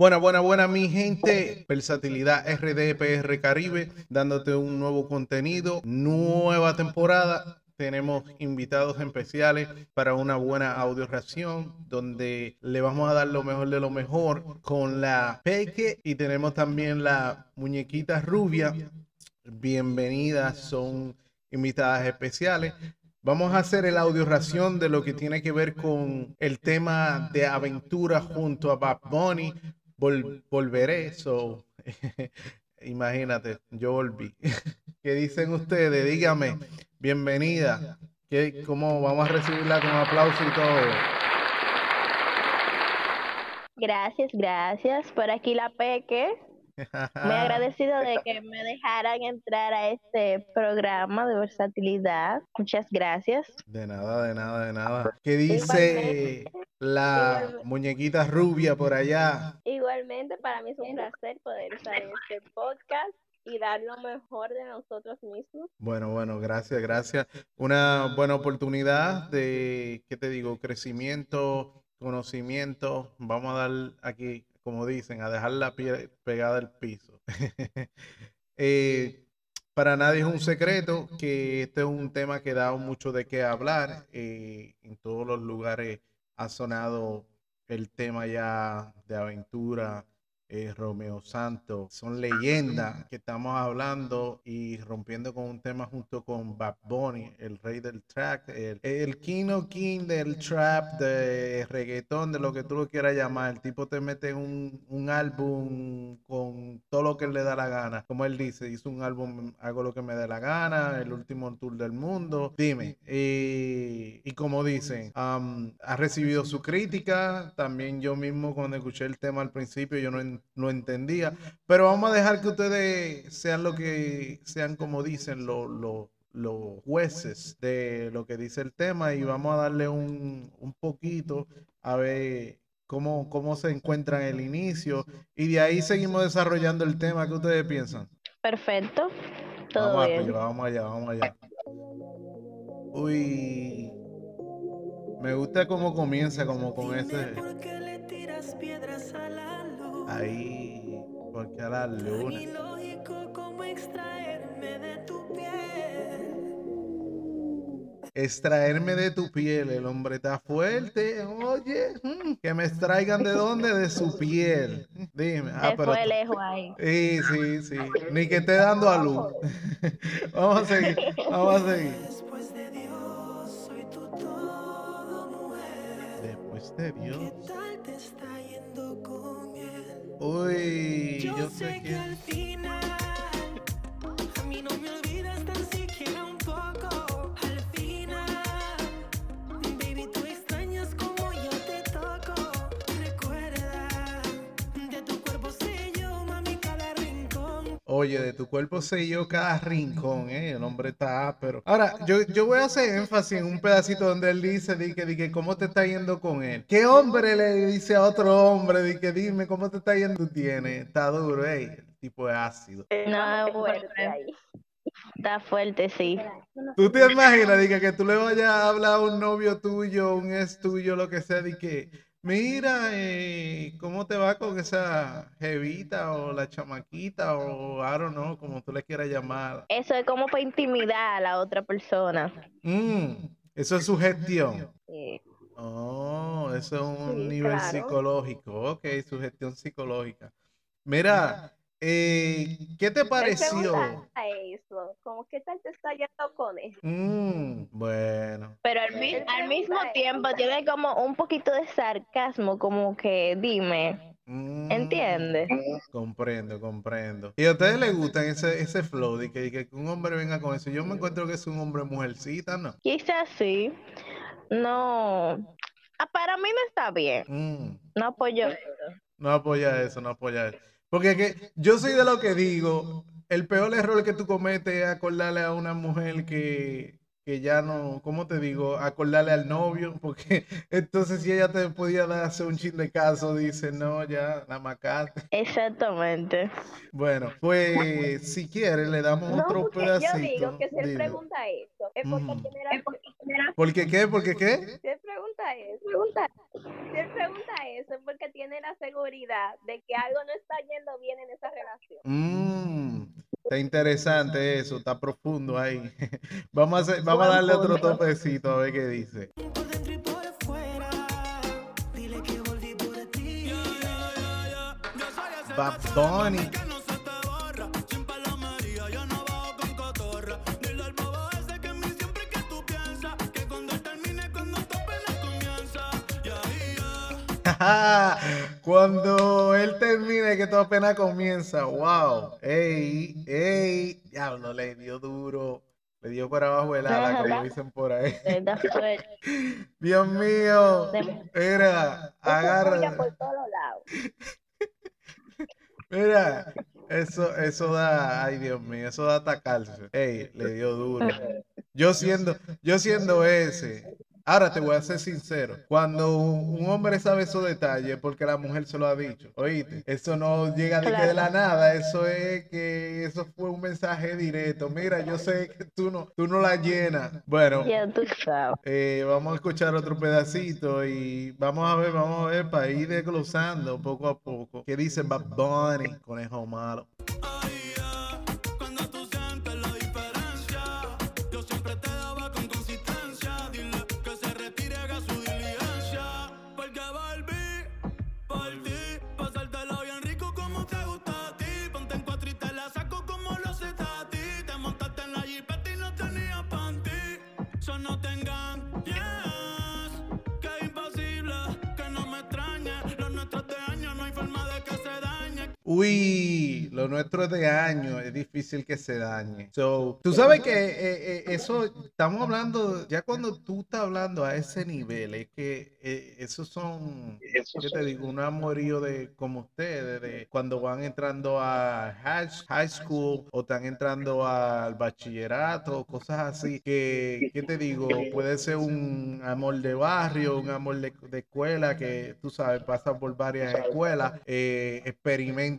Buena, buena, buena, mi gente. Versatilidad RDPR Caribe, dándote un nuevo contenido, nueva temporada. Tenemos invitados especiales para una buena audio reacción donde le vamos a dar lo mejor de lo mejor con la Peque y tenemos también la muñequita rubia. Bienvenidas, son invitadas especiales. Vamos a hacer el audio ración de lo que tiene que ver con el tema de aventura junto a Bad Bunny, volveré, eso imagínate, yo volví. ¿Qué dicen ustedes? Dígame, bienvenida. ¿Qué, ¿Cómo vamos a recibirla con aplauso y todo? Gracias, gracias. Por aquí la Peque. Muy agradecido de que me dejaran entrar a este programa de versatilidad. Muchas gracias. De nada, de nada, de nada. ¿Qué dice la muñequita rubia por allá? Igualmente, para mí es un placer poder estar en este podcast y dar lo mejor de nosotros mismos. Bueno, bueno, gracias, gracias. Una buena oportunidad de, ¿qué te digo? Crecimiento, conocimiento. Vamos a dar aquí como dicen, a dejar la piel pegada al piso. Eh, para nadie es un secreto que este es un tema que da mucho de qué hablar. Eh, en todos los lugares ha sonado el tema ya de aventura, eh, Romeo Santos. Son leyendas que estamos hablando y rompiendo con un tema junto con Bad Bunny, el rey del track, el, el king o king del trap, de reggaetón, de lo que tú lo quieras llamar. El tipo te mete un, un álbum con todo lo que le da la gana. Como él dice, hizo un álbum, hago lo que me dé la gana, el último tour del mundo. Dime, y, y como dicen, ha recibido su crítica. También yo mismo cuando escuché el tema al principio, yo no no entendía. Pero vamos a dejar que ustedes sean lo que sean, como dicen los jueces de lo que dice el tema y vamos a darle un, un poquito a ver cómo, cómo se encuentra en el inicio y de ahí seguimos desarrollando el tema. ¿Qué ustedes piensan? Perfecto. Todo vamos, bien. vamos allá, vamos allá. Uy. Me gusta cómo comienza, como con ese. Ahí, porque a la luna. Extraerme de tu piel, el hombre está fuerte. Oye, mm, que me extraigan de dónde? De su piel. Dime. Ah, pero fue lejos ahí. Sí, sí, sí. Ni que esté dando a luz. vamos a seguir, vamos a seguir. Después de Dios, soy tu todo, mujer. Después de Dios. Uy, yo, yo sé, que al final Oye, de tu cuerpo sé yo cada rincón, eh. El hombre está pero Ahora, yo, yo voy a hacer énfasis en un pedacito donde él dice, di que, di que, ¿cómo te está yendo con él? ¿Qué hombre le dice a otro hombre, di que, dime, ¿cómo te está yendo? Tú tienes, está duro, eh. El tipo es ácido. No, fuerte Está fuerte, sí. ¿Tú te imaginas, di que, que tú le vayas a hablar a un novio tuyo, un ex tuyo, lo que sea, di que Mira, eh, ¿cómo te va con esa jevita o la chamaquita o I don't know, como tú le quieras llamar? Eso es como para intimidar a la otra persona. Mm, eso es sugestión. Sí. Oh, eso es un nivel psicológico. Ok, sugestión psicológica. Mira, eh, ¿Qué te pareció? A eso, como qué tal te está yendo con eso. Mm, bueno. Pero al, al mismo tiempo tiene como un poquito de sarcasmo, como que dime. Mm, ¿Entiendes? Comprendo, comprendo. ¿Y a ustedes les gusta ese, ese flow de que, que, un hombre venga con eso? Yo me encuentro que es un hombre mujercita, ¿no? Quizás sí. No. Ah, para mí no está bien. Mm. No apoyo eso. No apoya eso, no apoya eso. Porque que yo soy de lo que digo, el peor error que tú cometes es acordarle a una mujer que, que ya no, ¿cómo te digo? Acordarle al novio, porque entonces si ella te podía dar hacer un chin de caso, dice, no, ya, la macate. Exactamente. Bueno, pues si quiere le damos otro pedacito. Yo digo que si él pregunta eso, es porque tiene la... ¿Por qué qué? ¿Por qué qué? Si él pregunta eso, pregunta, si él pregunta eso es porque tiene la seguridad de que algo no está yendo bien en esa relación. Mmm. Está interesante eso, está profundo ahí. Vamos a, vamos a darle otro topecito a ver qué dice. Bad Bunny. Cuando él termine, que todo apenas comienza. Wow. Ey, ey. Diablo, le dio duro. Le dio para abajo el ala, como dicen por ahí. Dios mío. Mira, agarra. Mira, eso, eso da, ay Dios mío, eso da atacarse. Ey, le dio duro. Yo siendo, yo siendo ese, Ahora te voy a ser sincero, cuando un hombre sabe esos detalles porque la mujer se lo ha dicho, oíste, eso no llega de, que de la nada, eso es que eso fue un mensaje directo. Mira, yo sé que tú no, tú no la llenas. Bueno, eh, vamos a escuchar otro pedacito y vamos a ver, vamos a ver para ir desglosando poco a poco. ¿Qué dice Bad Bunny, conejo malo? Uy, lo nuestro es de año, es difícil que se dañe. So, tú sabes que eh, eh, eso, estamos hablando, ya cuando tú estás hablando a ese nivel, es que eh, esos son, yo te digo, un amorío de como ustedes, de cuando van entrando a high, school o están entrando al bachillerato, cosas así, que, ¿qué te digo? Puede ser un amor de barrio, un amor de, escuela, que tú sabes, pasa por varias escuelas,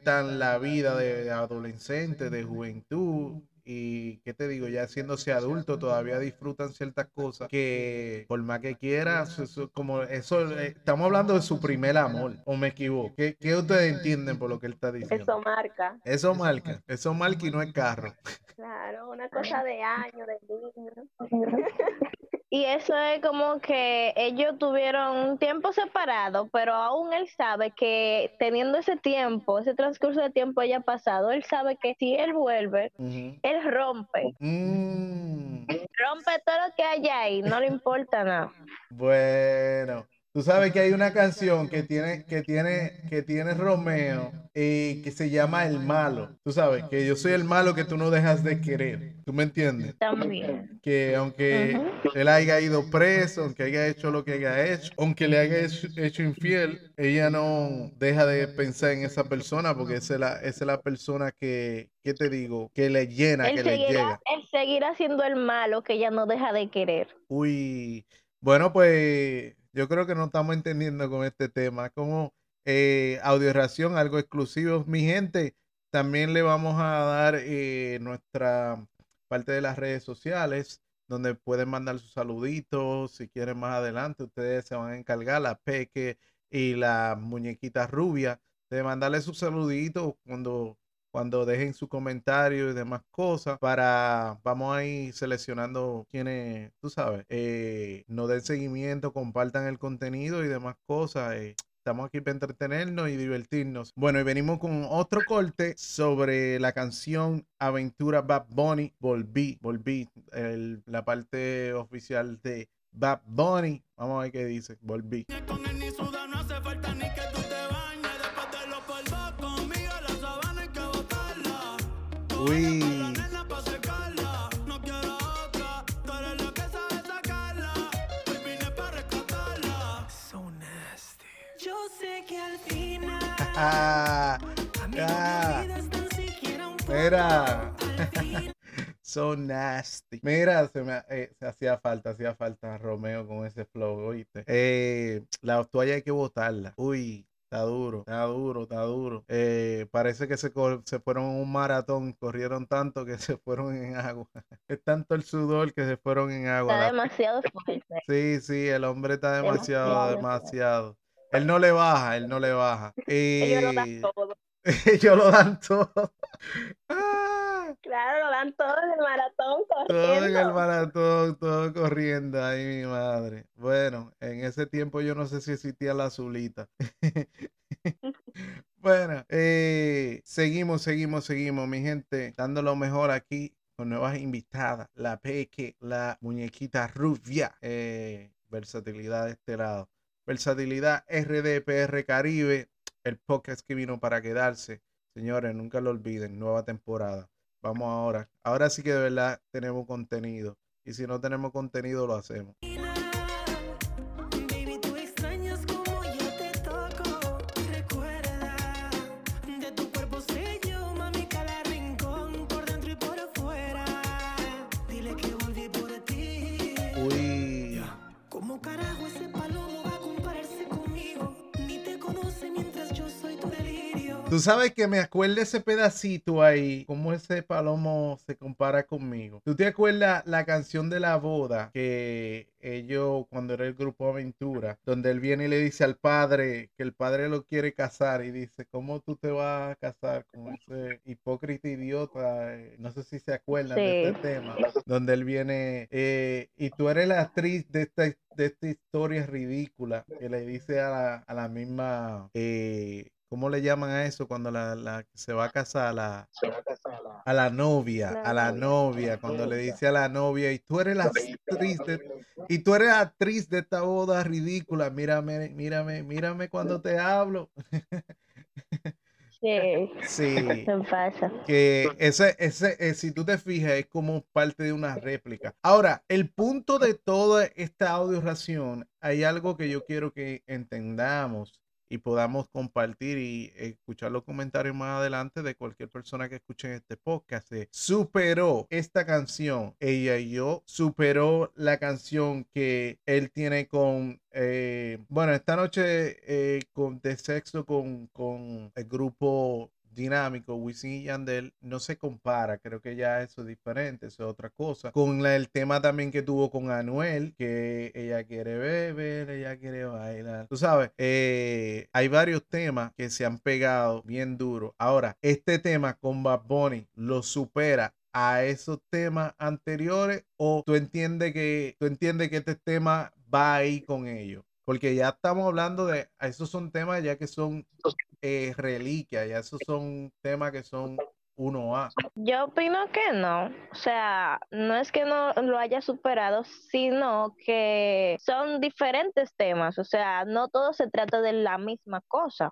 la vida de adolescente, de juventud, y qué te digo, ya haciéndose adulto todavía disfrutan ciertas cosas que por más que quieras, eso, como eso, eh, estamos hablando de su primer amor, o me equivoco. ¿Qué, ¿Qué, ustedes entienden por lo que él está diciendo? Eso marca. Eso marca, eso marca y no es carro. Claro, una cosa de año, de niño. Y eso es como que ellos tuvieron un tiempo separado, pero aún él sabe que teniendo ese tiempo, ese transcurso de tiempo ya pasado, él sabe que si él vuelve, él rompe. Mm. Rompe todo lo que hay ahí, no le importa nada. Bueno, Tú sabes que hay una canción que tiene, que tiene, que tiene Romeo y que se llama El Malo. Tú sabes que yo soy el malo que tú no dejas de querer. ¿Tú me entiendes? También. Que aunque él haya ido preso, aunque haya hecho lo que haya hecho, aunque le haya hecho, infiel, ella no deja de pensar en esa persona porque esa es la, esa es la persona que, ¿qué te digo? Que le llena, que le llega. Él seguirá siendo el malo que ella no deja de querer. Uy, bueno, pues yo creo que no estamos entendiendo con este tema. Como eh, audio ración, algo exclusivo. Mi gente, también le vamos a dar eh, nuestra parte de las redes sociales, donde pueden mandar sus saluditos. Si quieren más adelante, ustedes se van a encargar, la Peque y la muñequita rubia, de mandarle sus saluditos cuando cuando dejen su comentario y demás cosas para, vamos a ir seleccionando quienes, tú sabes, eh, nos den seguimiento, compartan el contenido y demás cosas. Eh, estamos aquí para entretenernos y divertirnos. Bueno, y venimos con otro corte sobre la canción Aventura Bad Bunny. Volví, volví, la parte oficial de Bad Bunny. Vamos a ver qué dice. Volví. Ah. Mira. So nasty. Mira, se me eh, se hacía falta, hacía falta Romeo con ese flow, oíste. Eh, la toalla hay que botarla. Uy, Está duro, está duro, está duro. Eh, parece que se, se fueron en un maratón, corrieron tanto que se fueron en agua. Es tanto el sudor que se fueron en agua. Está demasiado fuerte. Sí, sí, el hombre está demasiado, demasiado. Él no le baja, él no le baja. Ellos lo dan todo. Ellos lo dan todo. Claro, lo dan todo en el maratón corriendo. Todo en el maratón, todo corriendo. Ay, mi madre. Bueno, en ese tiempo yo no sé si existía la azulita. bueno, eh, seguimos, seguimos, seguimos, mi gente, dando lo mejor aquí con nuevas invitadas. La Peque, la muñequita rubia. Eh, versatilidad de este lado. Versatilidad RDPR Caribe, el podcast que vino para quedarse. Señores, nunca lo olviden, nueva temporada. Vamos ahora. Ahora sí que de verdad tenemos contenido. Y si no tenemos contenido, lo hacemos. Tú sabes que me acuerdo ese pedacito ahí, cómo ese palomo se compara conmigo. ¿Tú te acuerdas la canción de la boda que ellos, cuando era el grupo Aventura, donde él viene y le dice al padre que el padre lo quiere casar y dice, ¿cómo tú te vas a casar con ese hipócrita idiota? Eh, no sé si se acuerdan de este tema, donde él viene eh, y tú eres la actriz de esta, de esta historia ridícula que le dice a la, a la misma... Eh, ¿Cómo le llaman a eso cuando la, la se va a casar a la, a la novia, a la novia, cuando le dice a la novia y tú eres la actriz de, y tú eres actriz de esta boda ridícula, mírame, mírame, mírame cuando te hablo. Sí. Sí. pasa. Que ese, ese, eh, si tú te fijas, es como parte de una réplica. Ahora, el punto de toda esta audio ración, hay algo que yo quiero que entendamos y podamos compartir y escuchar los comentarios más adelante de cualquier persona que escuche este podcast. superó esta canción, ella y yo, superó la canción que él tiene con, eh, bueno, esta noche eh, con, de sexo con, con el grupo dinámico, Wisin y Yandel, no se compara, creo que ya eso es diferente, eso es otra cosa. Con el tema también que tuvo con Anuel, que ella quiere beber, ella quiere bailar. Tú sabes, eh, hay varios temas que se han pegado bien duro. Ahora, este tema con Bad Bunny lo supera a esos temas anteriores o tú entiendes que tú entiendes que este tema va ahí con ellos porque ya estamos hablando de, esos son temas ya que son eh, reliquias, ya esos son temas que son 1A. Yo opino que no, o sea, no es que no lo haya superado, sino que son diferentes temas, o sea, no todo se trata de la misma cosa.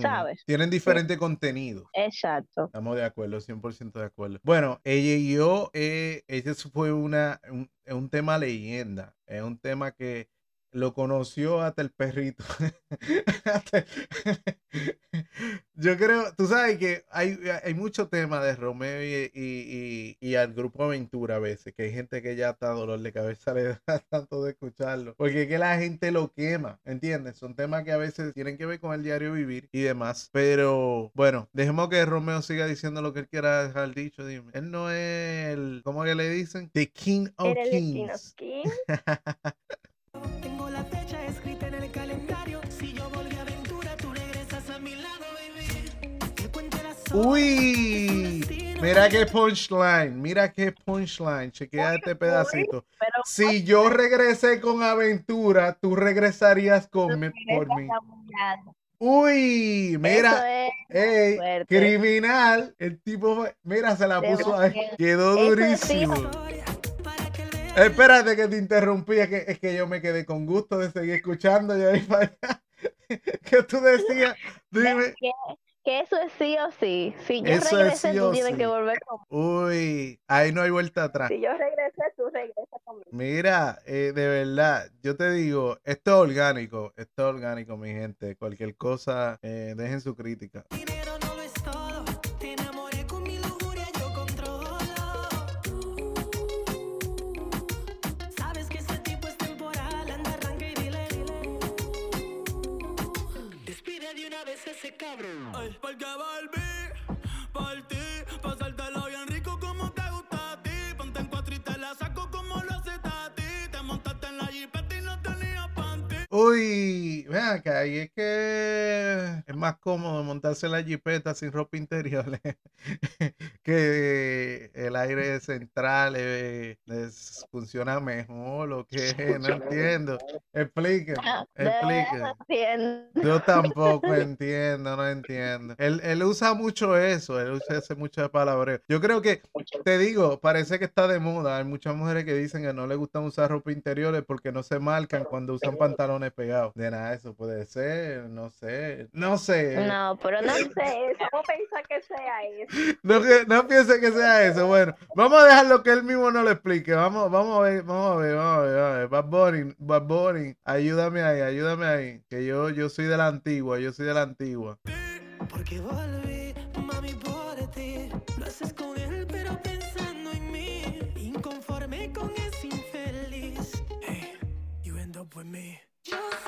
¿Sabes? Tienen diferente contenido. Exacto. Estamos de acuerdo, 100% de acuerdo. Bueno, ella y yo, eh, ese fue una, un, un tema leyenda, es un tema que lo conoció hasta el perrito. Yo creo, tú sabes que hay, hay mucho tema de Romeo y, y, al grupo Aventura a veces, que hay gente que ya está dolor de cabeza le da tanto de escucharlo, porque es que la gente lo quema, ¿entiendes? Son temas que a veces tienen que ver con el diario vivir y demás, pero bueno, dejemos que Romeo siga diciendo lo que él quiera dejar dicho, dime. Él no es el, ¿cómo que le dicen? The King of Kings. King Uy, mira qué punchline, mira qué punchline, chequea este pedacito. Si yo regresé con aventura, tú regresarías con por mí. Uy, mira, criminal, el tipo, mira, se la puso ahí, quedó durísimo. Espérate que te interrumpí, es que, es que yo me quedé con gusto de seguir escuchando. Y ahí ¿Qué tú decías? Dime que eso es sí o sí. Si yo regresé, tú tienes que volver conmigo. Uy, ahí no hay vuelta atrás. Si yo regresé, tú regresas conmigo. Mira, eh, de verdad, yo te digo, esto es orgánico, esto es orgánico, mi gente. Cualquier cosa, eh, dejen su crítica. cabeza ese cabrón. Ay, porque volví, por ti Uy, ven acá, y es que es más cómodo montarse la jipeta sin ropa interior que el aire central eh, les funciona mejor o que no entiendo. Expliquen, expliquen. Yo tampoco entiendo, no entiendo. Él, él usa mucho eso, él usa ese mucho palabreo. Yo creo que, te digo, parece que está de moda. Hay muchas mujeres que dicen que no les gustan usar ropa interiores porque no se marcan cuando usan pantalones pegados. De nada, eso puede ser, no sé, no sé. No, pero no sé. Eso, ¿Cómo pensar que sea eso? No, que- no piense que sea eso. Bueno, vamos a dejarlo que él mismo no lo explique. Vamos, vamos a ver, vamos a ver, vamos a ver. Vamos a ver. Bad Bunny, Bad Bunny, ayúdame ahí, ayúdame ahí. Que yo, yo soy de la antigua, yo soy de la antigua. Porque volví, mami, por ti. Lo haces con él, pero pensando en mí. Inconforme con ese infeliz. Hey, you end up with me.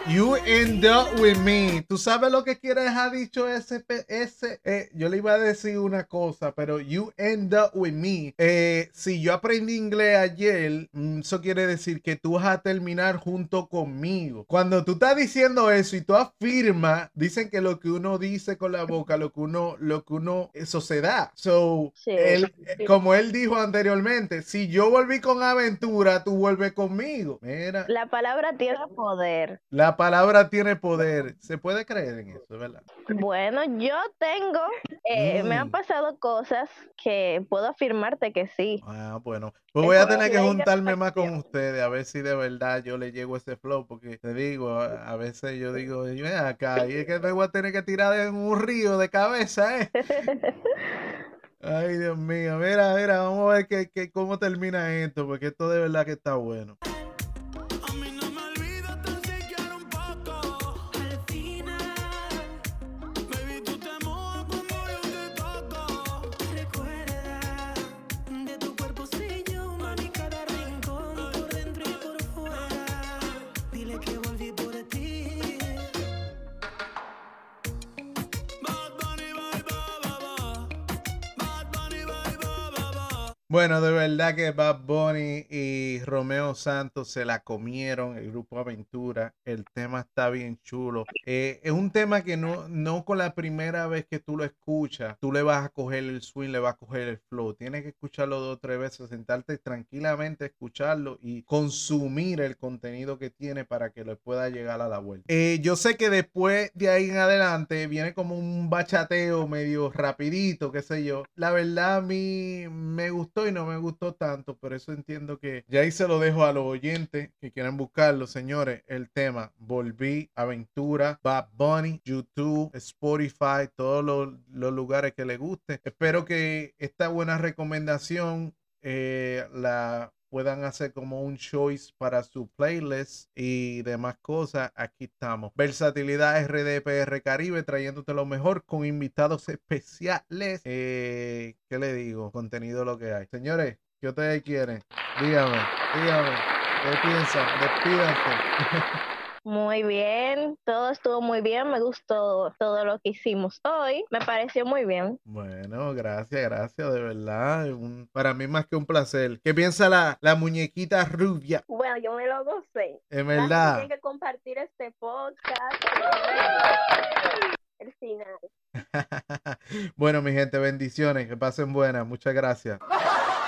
You end up with me. ¿Tú sabes lo que quiere dejar dicho ese? ese eh, yo le iba a decir una cosa, pero you end up with me. Eh, si yo aprendí inglés ayer, mm, eso quiere decir que tú vas a terminar junto conmigo. Cuando tú estás diciendo eso y tú afirmas, dicen que lo que uno dice con la boca, lo que uno, lo que uno, eso se da. So, Sí. él, eh, como él dijo anteriormente, si yo volví con aventura, tú vuelves conmigo. Mira. La palabra tiene poder. La palabra tiene poder. Se puede creer en eso, ¿verdad? Bueno, yo tengo, eh, me han Mm. pasado cosas que puedo afirmarte que sí. Ah, bueno. Pues voy a tener que juntarme más con ustedes a ver si de verdad yo le llego ese flow, porque te digo, a, a veces yo digo, ven acá, y es que me voy a tener que tirar en un río de cabeza, ¿eh? Ay, Dios mío, mira, mira, vamos a ver que, que- cómo termina esto, porque esto de verdad que está bueno. Bueno, de verdad que Bad Bunny y Romeo Santos se la comieron, el grupo Aventura. El tema está bien chulo. Eh, es un tema que no, no con la primera vez que tú lo escuchas, tú le vas a coger el swing, le vas a coger el flow. Tienes que escucharlo dos o tres veces, sentarte tranquilamente, escucharlo y consumir el contenido que tiene para que le pueda llegar a la vuelta. Eh, yo sé que después de ahí en adelante viene como un bachateo medio rapidito, qué sé yo. La verdad a mí me gustó y no me gustó tanto, por eso entiendo que ya ahí se lo dejo a los oyentes que quieran buscarlo, señores. El tema Volví, Aventura, Bad Bunny, YouTube, Spotify, todos los, los lugares que les guste. Espero que esta buena recomendación eh, la puedan hacer como un choice para su playlist y demás cosas, aquí estamos. Versatilidad RDPR Caribe trayéndote lo mejor con invitados especiales. Eh, ¿Qué le digo? Contenido lo que hay. Señores, ¿qué ustedes quieren? Dígame, dígame. ¿Qué piensan? Despídanse. Muy bien, todo estuvo muy bien, me gustó todo lo que hicimos hoy, me pareció muy bien. Bueno, gracias, gracias, de verdad. Un- para mí más que un placer. ¿Qué piensa la, la muñequita rubia? Bueno, yo me lo gocé. En verdad. Tiene que compartir este podcast. El final. bueno, mi gente, bendiciones. Que pasen buenas. Muchas gracias.